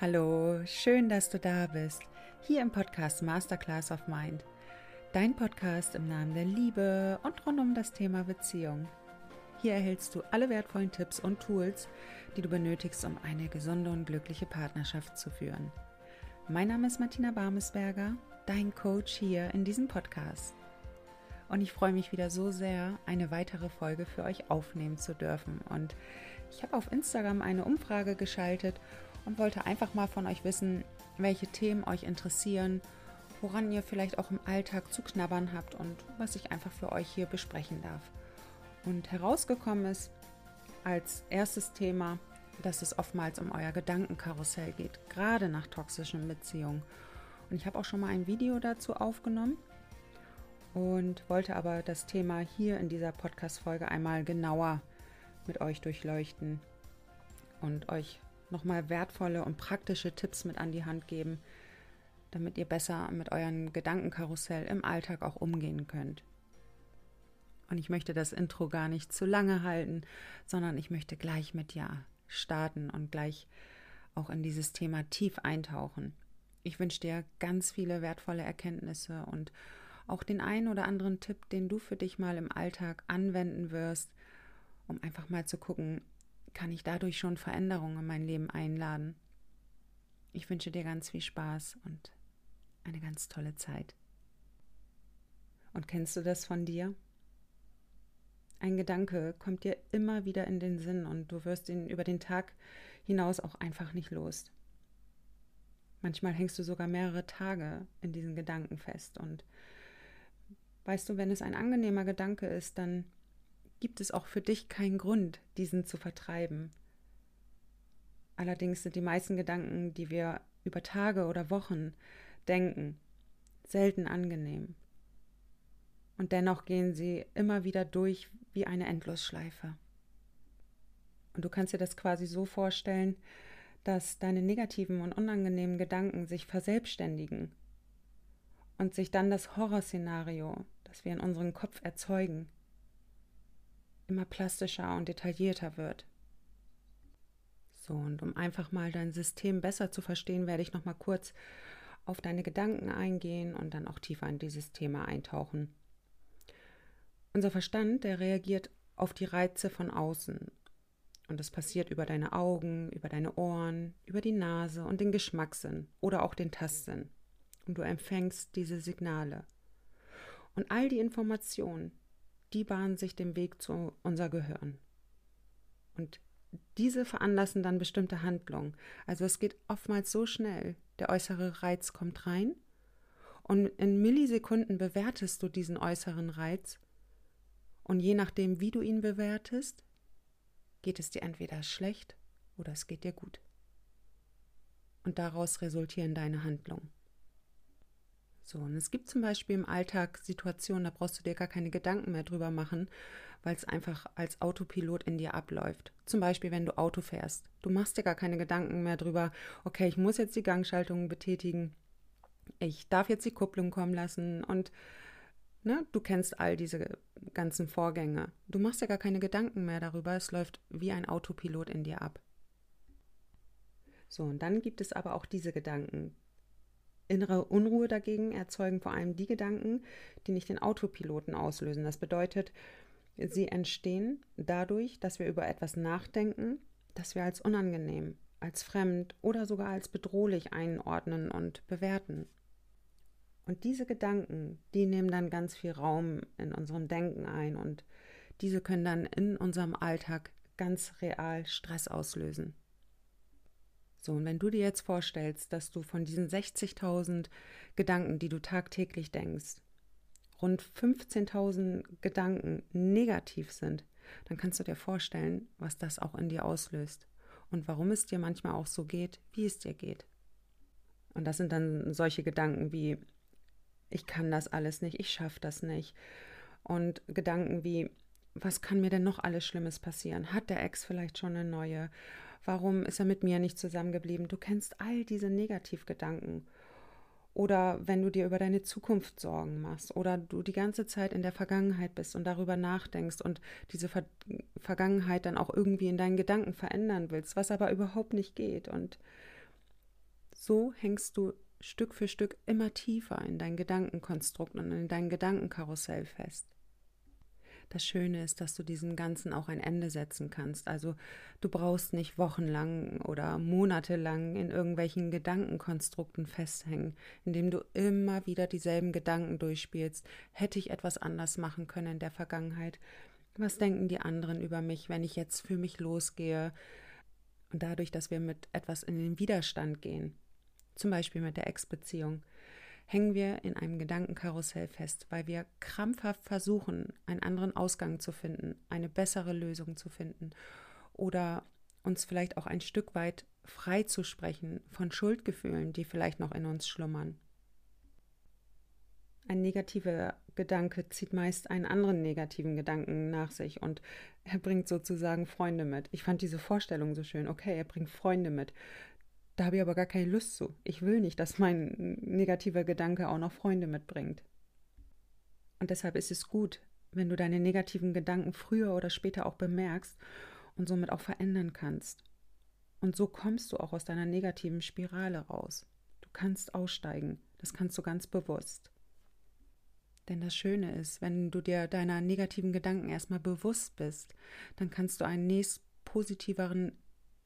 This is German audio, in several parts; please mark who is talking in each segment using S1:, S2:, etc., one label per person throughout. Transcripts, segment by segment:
S1: Hallo, schön, dass du da bist. Hier im Podcast Masterclass of Mind. Dein Podcast im Namen der Liebe und rund um das Thema Beziehung. Hier erhältst du alle wertvollen Tipps und Tools, die du benötigst, um eine gesunde und glückliche Partnerschaft zu führen. Mein Name ist Martina Barmesberger, dein Coach hier in diesem Podcast. Und ich freue mich wieder so sehr, eine weitere Folge für euch aufnehmen zu dürfen. Und ich habe auf Instagram eine Umfrage geschaltet und wollte einfach mal von euch wissen, welche Themen euch interessieren, woran ihr vielleicht auch im Alltag zu knabbern habt und was ich einfach für euch hier besprechen darf. Und herausgekommen ist als erstes Thema, dass es oftmals um euer Gedankenkarussell geht, gerade nach toxischen Beziehungen. Und ich habe auch schon mal ein Video dazu aufgenommen und wollte aber das Thema hier in dieser Podcast-Folge einmal genauer mit euch durchleuchten und euch nochmal wertvolle und praktische Tipps mit an die Hand geben, damit ihr besser mit euren Gedankenkarussell im Alltag auch umgehen könnt. Und ich möchte das Intro gar nicht zu lange halten, sondern ich möchte gleich mit Ja starten und gleich auch in dieses Thema tief eintauchen. Ich wünsche dir ganz viele wertvolle Erkenntnisse und auch den einen oder anderen Tipp, den du für dich mal im Alltag anwenden wirst, um einfach mal zu gucken, kann ich dadurch schon Veränderungen in mein Leben einladen. Ich wünsche dir ganz viel Spaß und eine ganz tolle Zeit. Und kennst du das von dir? Ein Gedanke kommt dir immer wieder in den Sinn und du wirst ihn über den Tag hinaus auch einfach nicht los. Manchmal hängst du sogar mehrere Tage in diesen Gedanken fest und weißt du, wenn es ein angenehmer Gedanke ist, dann gibt es auch für dich keinen Grund, diesen zu vertreiben. Allerdings sind die meisten Gedanken, die wir über Tage oder Wochen denken, selten angenehm. Und dennoch gehen sie immer wieder durch wie eine Endlosschleife. Und du kannst dir das quasi so vorstellen, dass deine negativen und unangenehmen Gedanken sich verselbstständigen und sich dann das Horrorszenario, das wir in unserem Kopf erzeugen, immer plastischer und detaillierter wird. So, und um einfach mal dein System besser zu verstehen, werde ich noch mal kurz auf deine Gedanken eingehen und dann auch tiefer in dieses Thema eintauchen. Unser Verstand, der reagiert auf die Reize von außen. Und das passiert über deine Augen, über deine Ohren, über die Nase und den Geschmackssinn oder auch den Tastsinn. Und du empfängst diese Signale. Und all die Informationen, die bahnen sich den Weg zu unser Gehirn. Und diese veranlassen dann bestimmte Handlungen. Also es geht oftmals so schnell. Der äußere Reiz kommt rein und in Millisekunden bewertest du diesen äußeren Reiz. Und je nachdem, wie du ihn bewertest, geht es dir entweder schlecht oder es geht dir gut. Und daraus resultieren deine Handlungen. So, und es gibt zum Beispiel im Alltag Situationen, da brauchst du dir gar keine Gedanken mehr drüber machen, weil es einfach als Autopilot in dir abläuft. Zum Beispiel, wenn du Auto fährst. Du machst dir gar keine Gedanken mehr drüber, okay, ich muss jetzt die Gangschaltung betätigen, ich darf jetzt die Kupplung kommen lassen und ne, du kennst all diese ganzen Vorgänge. Du machst dir gar keine Gedanken mehr darüber, es läuft wie ein Autopilot in dir ab. So, und dann gibt es aber auch diese Gedanken, Innere Unruhe dagegen erzeugen vor allem die Gedanken, die nicht den Autopiloten auslösen. Das bedeutet, sie entstehen dadurch, dass wir über etwas nachdenken, das wir als unangenehm, als fremd oder sogar als bedrohlich einordnen und bewerten. Und diese Gedanken, die nehmen dann ganz viel Raum in unserem Denken ein und diese können dann in unserem Alltag ganz real Stress auslösen. So, und wenn du dir jetzt vorstellst, dass du von diesen 60.000 Gedanken, die du tagtäglich denkst, rund 15.000 Gedanken negativ sind, dann kannst du dir vorstellen, was das auch in dir auslöst und warum es dir manchmal auch so geht, wie es dir geht. Und das sind dann solche Gedanken wie, ich kann das alles nicht, ich schaffe das nicht. Und Gedanken wie, was kann mir denn noch alles Schlimmes passieren? Hat der Ex vielleicht schon eine neue? Warum ist er mit mir nicht zusammengeblieben? Du kennst all diese Negativgedanken. Oder wenn du dir über deine Zukunft Sorgen machst oder du die ganze Zeit in der Vergangenheit bist und darüber nachdenkst und diese Ver Vergangenheit dann auch irgendwie in deinen Gedanken verändern willst, was aber überhaupt nicht geht. Und So hängst du Stück für Stück immer tiefer in dein Gedankenkonstrukt und in dein Gedankenkarussell fest. Das Schöne ist, dass du diesem Ganzen auch ein Ende setzen kannst. Also du brauchst nicht wochenlang oder monatelang in irgendwelchen Gedankenkonstrukten festhängen, indem du immer wieder dieselben Gedanken durchspielst. Hätte ich etwas anders machen können in der Vergangenheit? Was denken die anderen über mich, wenn ich jetzt für mich losgehe? Und dadurch, dass wir mit etwas in den Widerstand gehen, zum Beispiel mit der Ex-Beziehung, hängen wir in einem Gedankenkarussell fest, weil wir krampfhaft versuchen, einen anderen Ausgang zu finden, eine bessere Lösung zu finden oder uns vielleicht auch ein Stück weit frei zu sprechen von Schuldgefühlen, die vielleicht noch in uns schlummern. Ein negativer Gedanke zieht meist einen anderen negativen Gedanken nach sich und er bringt sozusagen Freunde mit. Ich fand diese Vorstellung so schön. Okay, er bringt Freunde mit. Da habe ich aber gar keine Lust zu. Ich will nicht, dass mein negativer Gedanke auch noch Freunde mitbringt. Und deshalb ist es gut, wenn du deine negativen Gedanken früher oder später auch bemerkst und somit auch verändern kannst. Und so kommst du auch aus deiner negativen Spirale raus. Du kannst aussteigen. Das kannst du ganz bewusst. Denn das Schöne ist, wenn du dir deiner negativen Gedanken erstmal bewusst bist, dann kannst du einen nächst positiveren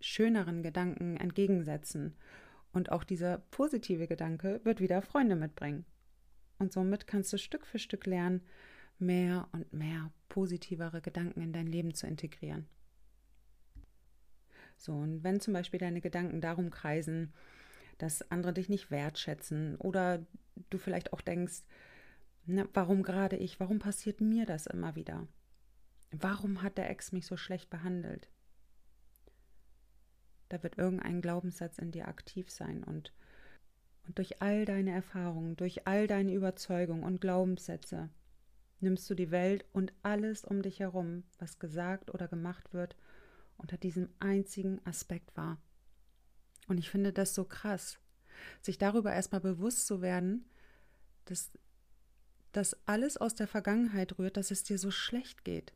S1: schöneren Gedanken entgegensetzen. Und auch dieser positive Gedanke wird wieder Freunde mitbringen. Und somit kannst du Stück für Stück lernen, mehr und mehr positivere Gedanken in dein Leben zu integrieren. So, und wenn zum Beispiel deine Gedanken darum kreisen, dass andere dich nicht wertschätzen oder du vielleicht auch denkst, na, warum gerade ich, warum passiert mir das immer wieder? Warum hat der Ex mich so schlecht behandelt? Da wird irgendein Glaubenssatz in dir aktiv sein und, und durch all deine Erfahrungen, durch all deine Überzeugungen und Glaubenssätze nimmst du die Welt und alles um dich herum, was gesagt oder gemacht wird, unter diesem einzigen Aspekt wahr. Und ich finde das so krass, sich darüber erstmal bewusst zu werden, dass das alles aus der Vergangenheit rührt, dass es dir so schlecht geht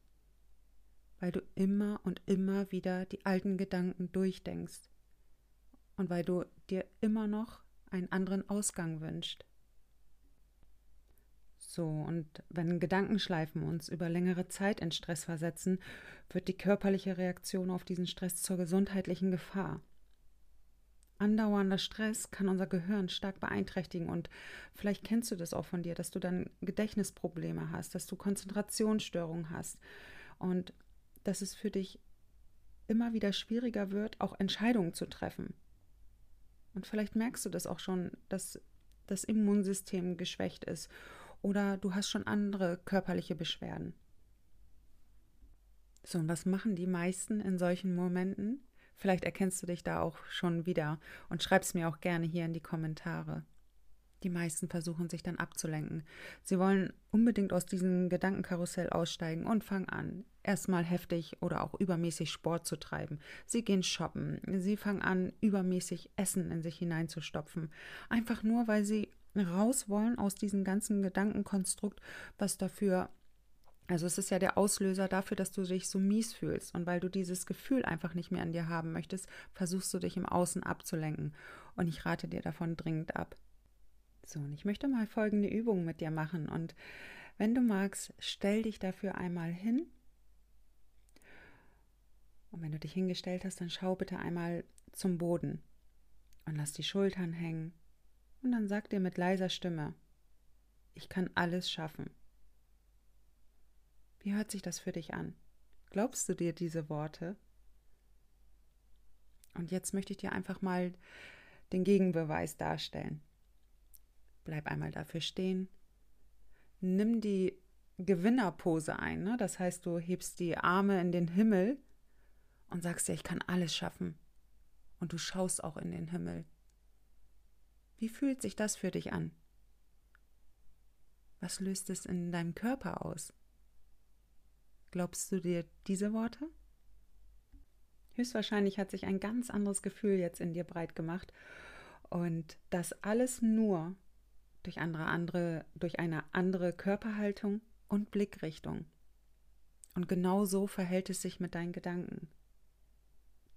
S1: weil du immer und immer wieder die alten Gedanken durchdenkst und weil du dir immer noch einen anderen Ausgang wünschst. So, und wenn Gedankenschleifen uns über längere Zeit in Stress versetzen, wird die körperliche Reaktion auf diesen Stress zur gesundheitlichen Gefahr. Andauernder Stress kann unser Gehirn stark beeinträchtigen und vielleicht kennst du das auch von dir, dass du dann Gedächtnisprobleme hast, dass du Konzentrationsstörungen hast. Und dass es für dich immer wieder schwieriger wird, auch Entscheidungen zu treffen. Und vielleicht merkst du das auch schon, dass das Immunsystem geschwächt ist oder du hast schon andere körperliche Beschwerden. So, und was machen die meisten in solchen Momenten? Vielleicht erkennst du dich da auch schon wieder und schreib's mir auch gerne hier in die Kommentare. Die meisten versuchen sich dann abzulenken. Sie wollen unbedingt aus diesem Gedankenkarussell aussteigen und fangen an, erstmal heftig oder auch übermäßig Sport zu treiben. Sie gehen shoppen. Sie fangen an, übermäßig Essen in sich hineinzustopfen. Einfach nur, weil sie raus wollen aus diesem ganzen Gedankenkonstrukt, was dafür also es ist ja der Auslöser dafür, dass du dich so mies fühlst. Und weil du dieses Gefühl einfach nicht mehr an dir haben möchtest, versuchst du dich im Außen abzulenken. Und ich rate dir davon dringend ab. So, und ich möchte mal folgende Übung mit dir machen. Und wenn du magst, stell dich dafür einmal hin. Und wenn du dich hingestellt hast, dann schau bitte einmal zum Boden und lass die Schultern hängen. Und dann sag dir mit leiser Stimme, ich kann alles schaffen. Wie hört sich das für dich an? Glaubst du dir diese Worte? Und jetzt möchte ich dir einfach mal den Gegenbeweis darstellen. Bleib einmal dafür stehen. Nimm die Gewinnerpose ein. Ne? Das heißt, du hebst die Arme in den Himmel und sagst dir, ich kann alles schaffen. Und du schaust auch in den Himmel. Wie fühlt sich das für dich an? Was löst es in deinem Körper aus? Glaubst du dir diese Worte? Höchstwahrscheinlich hat sich ein ganz anderes Gefühl jetzt in dir breit gemacht und das alles nur durch, andere, andere, durch eine andere Körperhaltung und Blickrichtung. Und genau so verhält es sich mit deinen Gedanken.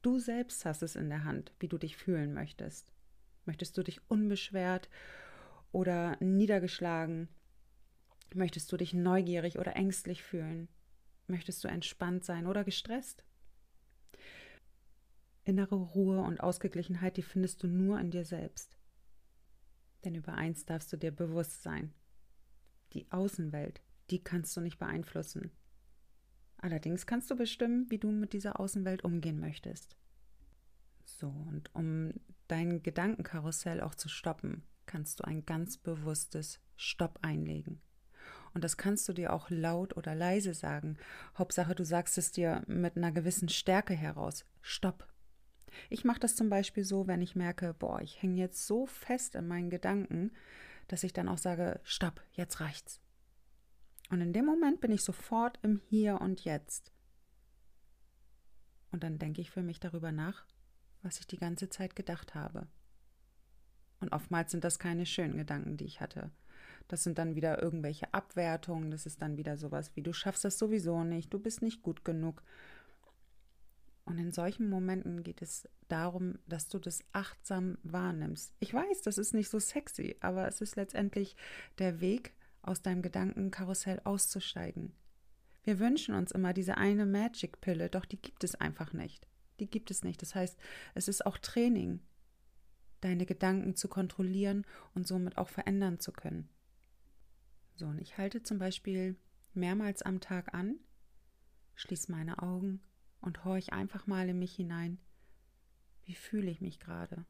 S1: Du selbst hast es in der Hand, wie du dich fühlen möchtest. Möchtest du dich unbeschwert oder niedergeschlagen? Möchtest du dich neugierig oder ängstlich fühlen? Möchtest du entspannt sein oder gestresst? Innere Ruhe und Ausgeglichenheit, die findest du nur in dir selbst. Denn über eins darfst du dir bewusst sein. Die Außenwelt, die kannst du nicht beeinflussen. Allerdings kannst du bestimmen, wie du mit dieser Außenwelt umgehen möchtest. So, und um dein Gedankenkarussell auch zu stoppen, kannst du ein ganz bewusstes Stopp einlegen. Und das kannst du dir auch laut oder leise sagen. Hauptsache, du sagst es dir mit einer gewissen Stärke heraus. Stopp. Ich mache das zum Beispiel so, wenn ich merke, boah, ich hänge jetzt so fest in meinen Gedanken, dass ich dann auch sage, stopp, jetzt reicht's. Und in dem Moment bin ich sofort im Hier und Jetzt. Und dann denke ich für mich darüber nach, was ich die ganze Zeit gedacht habe. Und oftmals sind das keine schönen Gedanken, die ich hatte. Das sind dann wieder irgendwelche Abwertungen, das ist dann wieder sowas wie du schaffst das sowieso nicht, du bist nicht gut genug. Und in solchen Momenten geht es darum, dass du das achtsam wahrnimmst. Ich weiß, das ist nicht so sexy, aber es ist letztendlich der Weg, aus deinem Gedankenkarussell auszusteigen. Wir wünschen uns immer diese eine Magic-Pille, doch die gibt es einfach nicht. Die gibt es nicht. Das heißt, es ist auch Training, deine Gedanken zu kontrollieren und somit auch verändern zu können. So, und ich halte zum Beispiel mehrmals am Tag an, schließe meine Augen und horch einfach mal in mich hinein. Wie fühle ich mich gerade?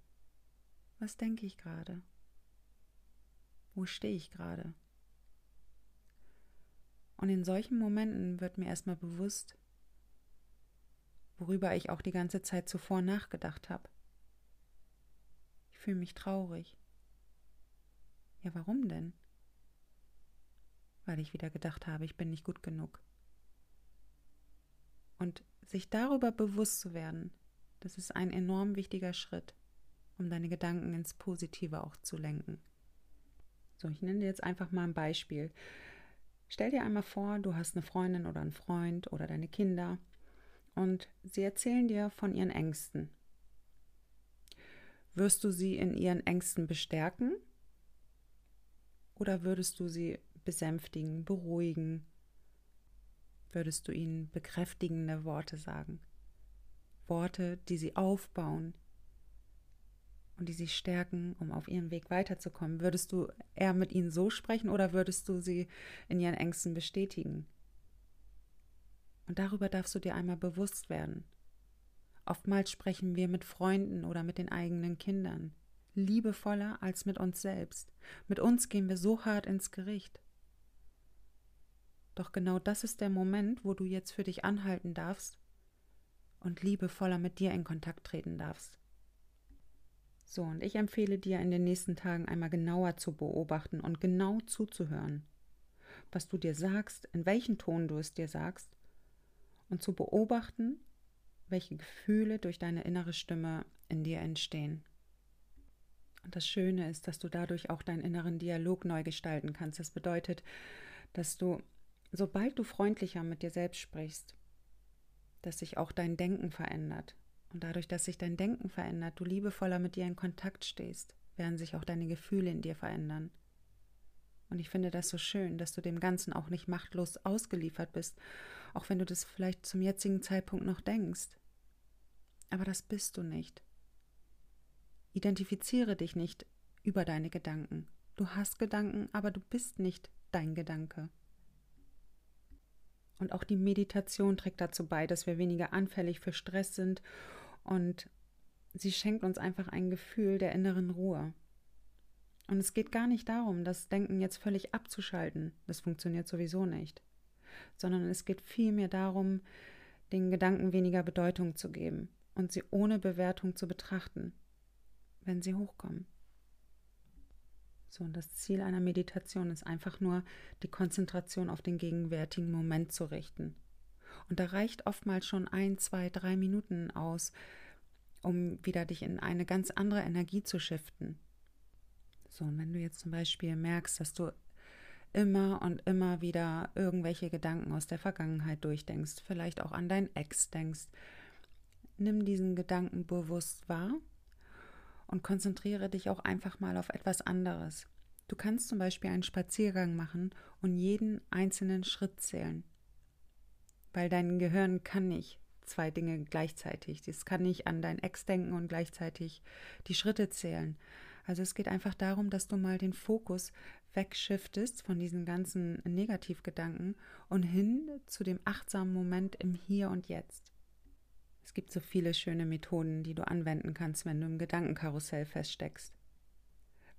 S1: Was denke ich gerade? Wo stehe ich gerade? Und in solchen Momenten wird mir erstmal bewusst, worüber ich auch die ganze Zeit zuvor nachgedacht habe. Ich fühle mich traurig. Ja, warum denn? Weil ich wieder gedacht habe, ich bin nicht gut genug. Und sich darüber bewusst zu werden, das ist ein enorm wichtiger Schritt, um deine Gedanken ins Positive auch zu lenken. So, ich nenne dir jetzt einfach mal ein Beispiel. Stell dir einmal vor, du hast eine Freundin oder einen Freund oder deine Kinder und sie erzählen dir von ihren Ängsten. Wirst du sie in ihren Ängsten bestärken oder würdest du sie besänftigen, beruhigen? Würdest du ihnen bekräftigende Worte sagen? Worte, die sie aufbauen, und die sie stärken, um auf ihrem Weg weiterzukommen? Würdest du eher mit ihnen so sprechen oder würdest du sie in ihren Ängsten bestätigen? Und darüber darfst du dir einmal bewusst werden. Oftmals sprechen wir mit Freunden oder mit den eigenen Kindern liebevoller als mit uns selbst. Mit uns gehen wir so hart ins Gericht. Doch genau das ist der Moment, wo du jetzt für dich anhalten darfst und liebevoller mit dir in Kontakt treten darfst. So, und ich empfehle dir in den nächsten Tagen einmal genauer zu beobachten und genau zuzuhören, was du dir sagst, in welchem Ton du es dir sagst und zu beobachten, welche Gefühle durch deine innere Stimme in dir entstehen. Und das Schöne ist, dass du dadurch auch deinen inneren Dialog neu gestalten kannst. Das bedeutet, dass du, sobald du freundlicher mit dir selbst sprichst, dass sich auch dein Denken verändert, und dadurch, dass sich dein Denken verändert, du liebevoller mit dir in Kontakt stehst, werden sich auch deine Gefühle in dir verändern. Und ich finde das so schön, dass du dem Ganzen auch nicht machtlos ausgeliefert bist, auch wenn du das vielleicht zum jetzigen Zeitpunkt noch denkst. Aber das bist du nicht. Identifiziere dich nicht über deine Gedanken. Du hast Gedanken, aber du bist nicht dein Gedanke. Und auch die Meditation trägt dazu bei, dass wir weniger anfällig für Stress sind und sie schenkt uns einfach ein Gefühl der inneren Ruhe. Und es geht gar nicht darum, das Denken jetzt völlig abzuschalten. Das funktioniert sowieso nicht. Sondern es geht vielmehr darum, den Gedanken weniger Bedeutung zu geben und sie ohne Bewertung zu betrachten, wenn sie hochkommen. So, und das Ziel einer Meditation ist einfach nur, die Konzentration auf den gegenwärtigen Moment zu richten und da reicht oftmals schon ein, zwei, drei Minuten aus, um wieder dich in eine ganz andere Energie zu shiften. So, und wenn du jetzt zum Beispiel merkst, dass du immer und immer wieder irgendwelche Gedanken aus der Vergangenheit durchdenkst, vielleicht auch an dein Ex denkst, nimm diesen Gedanken bewusst wahr Und konzentriere dich auch einfach mal auf etwas anderes. Du kannst zum Beispiel einen Spaziergang machen und jeden einzelnen Schritt zählen. Weil dein Gehirn kann nicht zwei Dinge gleichzeitig. Es kann nicht an dein Ex denken und gleichzeitig die Schritte zählen. Also es geht einfach darum, dass du mal den Fokus wegshiftest von diesen ganzen Negativgedanken und hin zu dem achtsamen Moment im Hier und Jetzt. Es gibt so viele schöne Methoden, die du anwenden kannst, wenn du im Gedankenkarussell feststeckst.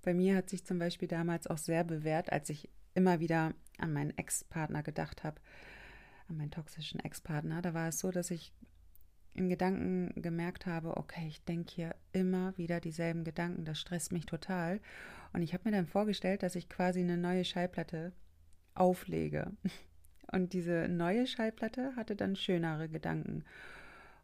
S1: Bei mir hat sich zum Beispiel damals auch sehr bewährt, als ich immer wieder an meinen Ex-Partner gedacht habe, an meinen toxischen Ex-Partner. Da war es so, dass ich in Gedanken gemerkt habe, okay, ich denke hier immer wieder dieselben Gedanken, das stresst mich total. Und ich habe mir dann vorgestellt, dass ich quasi eine neue Schallplatte auflege. Und diese neue Schallplatte hatte dann schönere Gedanken.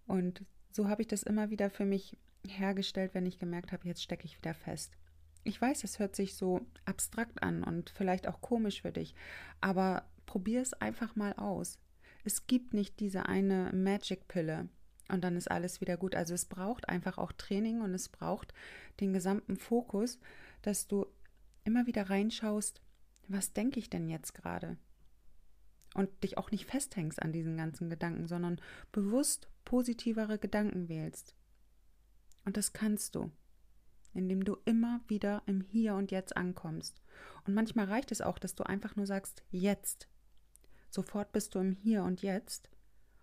S1: Und so habe ich das immer wieder für mich hergestellt, wenn ich gemerkt habe, jetzt stecke ich wieder fest. Ich weiß, das hört sich so abstrakt an und vielleicht auch komisch für dich, aber probier es einfach mal aus. Es gibt nicht diese eine Magic-Pille, und dann ist alles wieder gut. Also es braucht einfach auch Training und es braucht den gesamten Fokus, dass du immer wieder reinschaust, was denke ich denn jetzt gerade? Und dich auch nicht festhängst an diesen ganzen Gedanken, sondern bewusst positivere Gedanken wählst. Und das kannst du, indem du immer wieder im Hier und Jetzt ankommst. Und manchmal reicht es auch, dass du einfach nur sagst, jetzt. Sofort bist du im Hier und Jetzt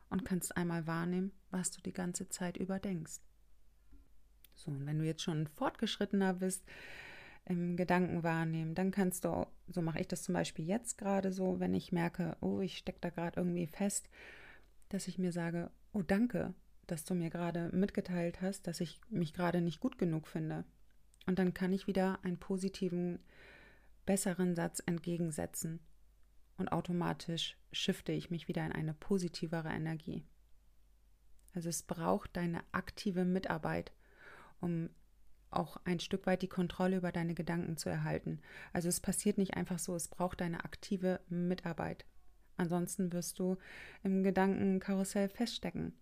S1: und kannst einmal wahrnehmen, was du die ganze Zeit überdenkst. So, und wenn du jetzt schon fortgeschrittener bist im Gedanken wahrnehmen, dann kannst du, so mache ich das zum Beispiel jetzt gerade so, wenn ich merke, oh, ich stecke da gerade irgendwie fest, dass ich mir sage, oh, danke, dass du mir gerade mitgeteilt hast, dass ich mich gerade nicht gut genug finde. Und dann kann ich wieder einen positiven, besseren Satz entgegensetzen. Und automatisch shifte ich mich wieder in eine positivere Energie. Also es braucht deine aktive Mitarbeit, um auch ein Stück weit die Kontrolle über deine Gedanken zu erhalten. Also es passiert nicht einfach so, es braucht deine aktive Mitarbeit. Ansonsten wirst du im Gedankenkarussell feststecken.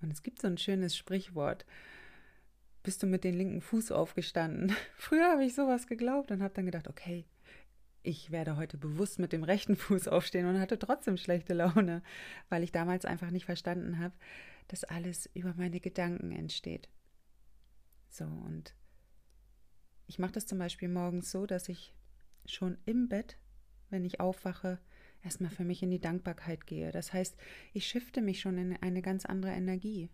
S1: Und es gibt so ein schönes Sprichwort. Bist du mit dem linken Fuß aufgestanden? Früher habe ich sowas geglaubt und habe dann gedacht, okay, ich werde heute bewusst mit dem rechten Fuß aufstehen und hatte trotzdem schlechte Laune, weil ich damals einfach nicht verstanden habe, dass alles über meine Gedanken entsteht. So, und ich mache das zum Beispiel morgens so, dass ich schon im Bett, wenn ich aufwache, erstmal für mich in die Dankbarkeit gehe. Das heißt, ich shifte mich schon in eine ganz andere Energie.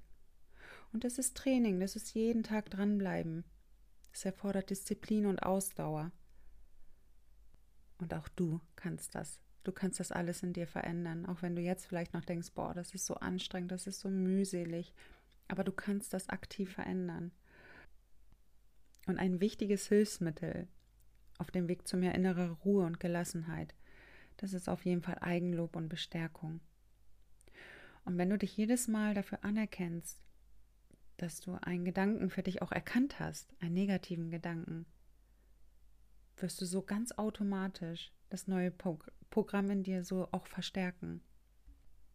S1: Und das ist Training, das ist jeden Tag dranbleiben. Es erfordert Disziplin und Ausdauer. Und auch du kannst das. Du kannst das alles in dir verändern, auch wenn du jetzt vielleicht noch denkst, boah, das ist so anstrengend, das ist so mühselig. Aber du kannst das aktiv verändern. Und ein wichtiges Hilfsmittel auf dem Weg zu mehr innerer Ruhe und Gelassenheit, das ist auf jeden Fall Eigenlob und Bestärkung. Und wenn du dich jedes Mal dafür anerkennst, dass du einen Gedanken für dich auch erkannt hast, einen negativen Gedanken, wirst du so ganz automatisch das neue Programm in dir so auch verstärken.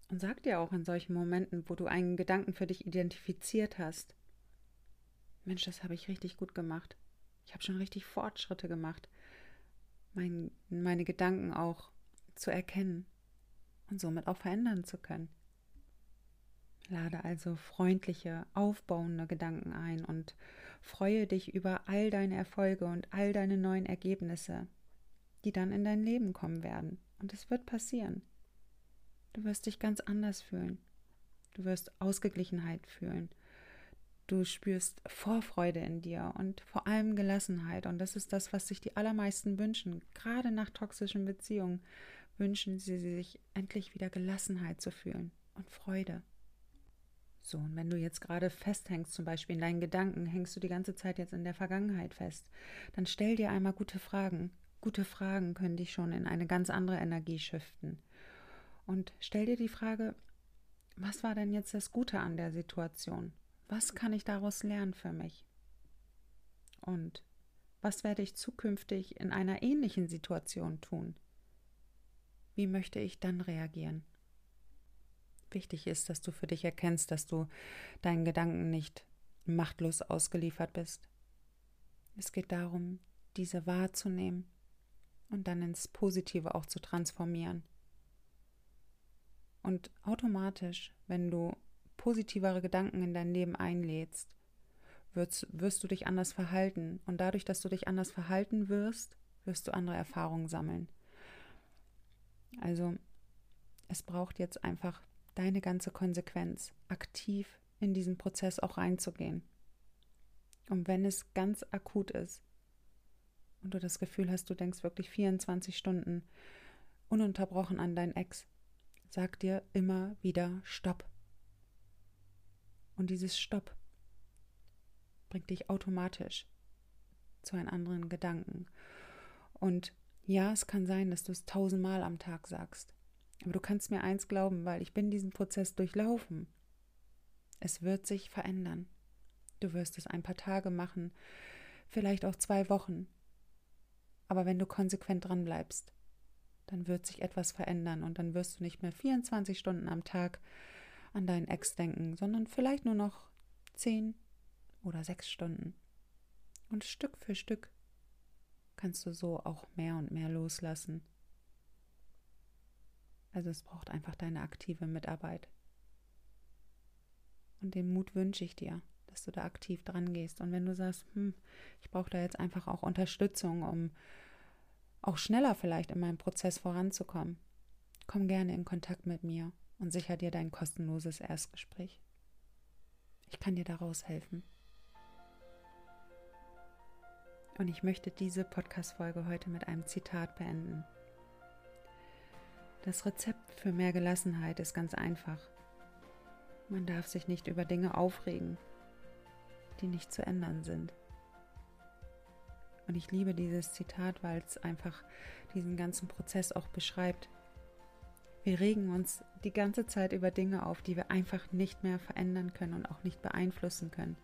S1: Und sag dir auch in solchen Momenten, wo du einen Gedanken für dich identifiziert hast, Mensch, das habe ich richtig gut gemacht. Ich habe schon richtig Fortschritte gemacht, mein, meine Gedanken auch zu erkennen und somit auch verändern zu können. Lade also freundliche, aufbauende Gedanken ein und freue dich über all deine Erfolge und all deine neuen Ergebnisse, die dann in dein Leben kommen werden. Und es wird passieren. Du wirst dich ganz anders fühlen. Du wirst Ausgeglichenheit fühlen. Du spürst Vorfreude in dir und vor allem Gelassenheit. Und das ist das, was sich die allermeisten wünschen. Gerade nach toxischen Beziehungen wünschen sie sich endlich wieder Gelassenheit zu fühlen und Freude. So, und wenn du jetzt gerade festhängst, zum Beispiel in deinen Gedanken, hängst du die ganze Zeit jetzt in der Vergangenheit fest, dann stell dir einmal gute Fragen. Gute Fragen können dich schon in eine ganz andere Energie shiften. Und stell dir die Frage, was war denn jetzt das Gute an der Situation? Was kann ich daraus lernen für mich? Und was werde ich zukünftig in einer ähnlichen Situation tun? Wie möchte ich dann reagieren? Wichtig ist, dass du für dich erkennst, dass du deinen Gedanken nicht machtlos ausgeliefert bist, Es geht darum, diese wahrzunehmen und dann ins Positive auch zu transformieren. Und automatisch, wenn du positivere Gedanken in dein Leben einlädst, wirst, wirst du dich anders verhalten. Und dadurch, dass du dich anders verhalten wirst, wirst du andere Erfahrungen sammeln. Also es braucht jetzt einfach deine ganze Konsequenz, aktiv in diesen Prozess auch reinzugehen. Und wenn es ganz akut ist und du das Gefühl hast, du denkst wirklich 24 Stunden ununterbrochen an dein Ex, sag dir immer wieder Stopp. Und dieses Stopp bringt dich automatisch zu einem anderen Gedanken. Und ja, es kann sein, dass du es tausendmal am Tag sagst. Aber du kannst mir eins glauben, weil ich bin diesen Prozess durchlaufen. Es wird sich verändern. Du wirst es ein paar Tage machen, vielleicht auch zwei Wochen. Aber wenn du konsequent dran bleibst, dann wird sich etwas verändern und dann wirst du nicht mehr 24 Stunden am Tag an deinen Ex denken, sondern vielleicht nur noch zehn oder sechs Stunden. Und Stück für Stück kannst du so auch mehr und mehr loslassen. Also es braucht einfach deine aktive Mitarbeit. Und den Mut wünsche ich dir, dass du da aktiv dran gehst. Und wenn du sagst, hm, ich brauche da jetzt einfach auch Unterstützung, um auch schneller vielleicht in meinem Prozess voranzukommen, komm gerne in Kontakt mit mir und sicher dir dein kostenloses Erstgespräch. Ich kann dir daraus helfen. Und ich möchte diese Podcast-Folge heute mit einem Zitat beenden. Das Rezept für mehr Gelassenheit ist ganz einfach. Man darf sich nicht über Dinge aufregen, die nicht zu ändern sind. Und ich liebe dieses Zitat, weil es einfach diesen ganzen Prozess auch beschreibt. Wir regen uns die ganze Zeit über Dinge auf, die wir einfach nicht mehr verändern können und auch nicht beeinflussen können.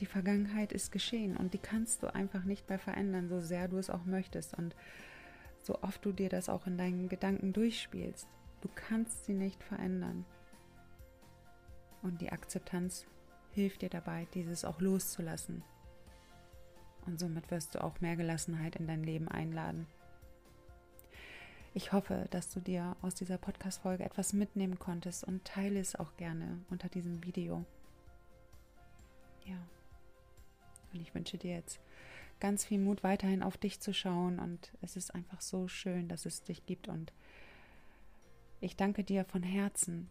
S1: Die Vergangenheit ist geschehen und die kannst du einfach nicht mehr verändern, so sehr du es auch möchtest und so oft du dir das auch in deinen Gedanken durchspielst. Du kannst sie nicht verändern. Und die Akzeptanz hilft dir dabei, dieses auch loszulassen. Und somit wirst du auch mehr Gelassenheit in dein Leben einladen. Ich hoffe, dass du dir aus dieser Podcast-Folge etwas mitnehmen konntest und teile es auch gerne unter diesem Video. Ja. Und ich wünsche dir jetzt ganz viel Mut, weiterhin auf dich zu schauen. Und es ist einfach so schön, dass es dich gibt. Und ich danke dir von Herzen,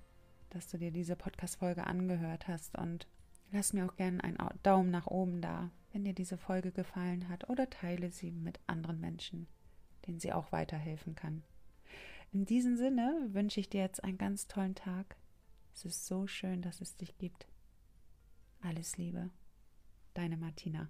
S1: dass du dir diese Podcast-Folge angehört hast. Und lass mir auch gerne einen Daumen nach oben da, wenn dir diese Folge gefallen hat. Oder teile sie mit anderen Menschen, denen sie auch weiterhelfen kann. In diesem Sinne wünsche ich dir jetzt einen ganz tollen Tag. Es ist so schön, dass es dich gibt. Alles Liebe. Deine Martina.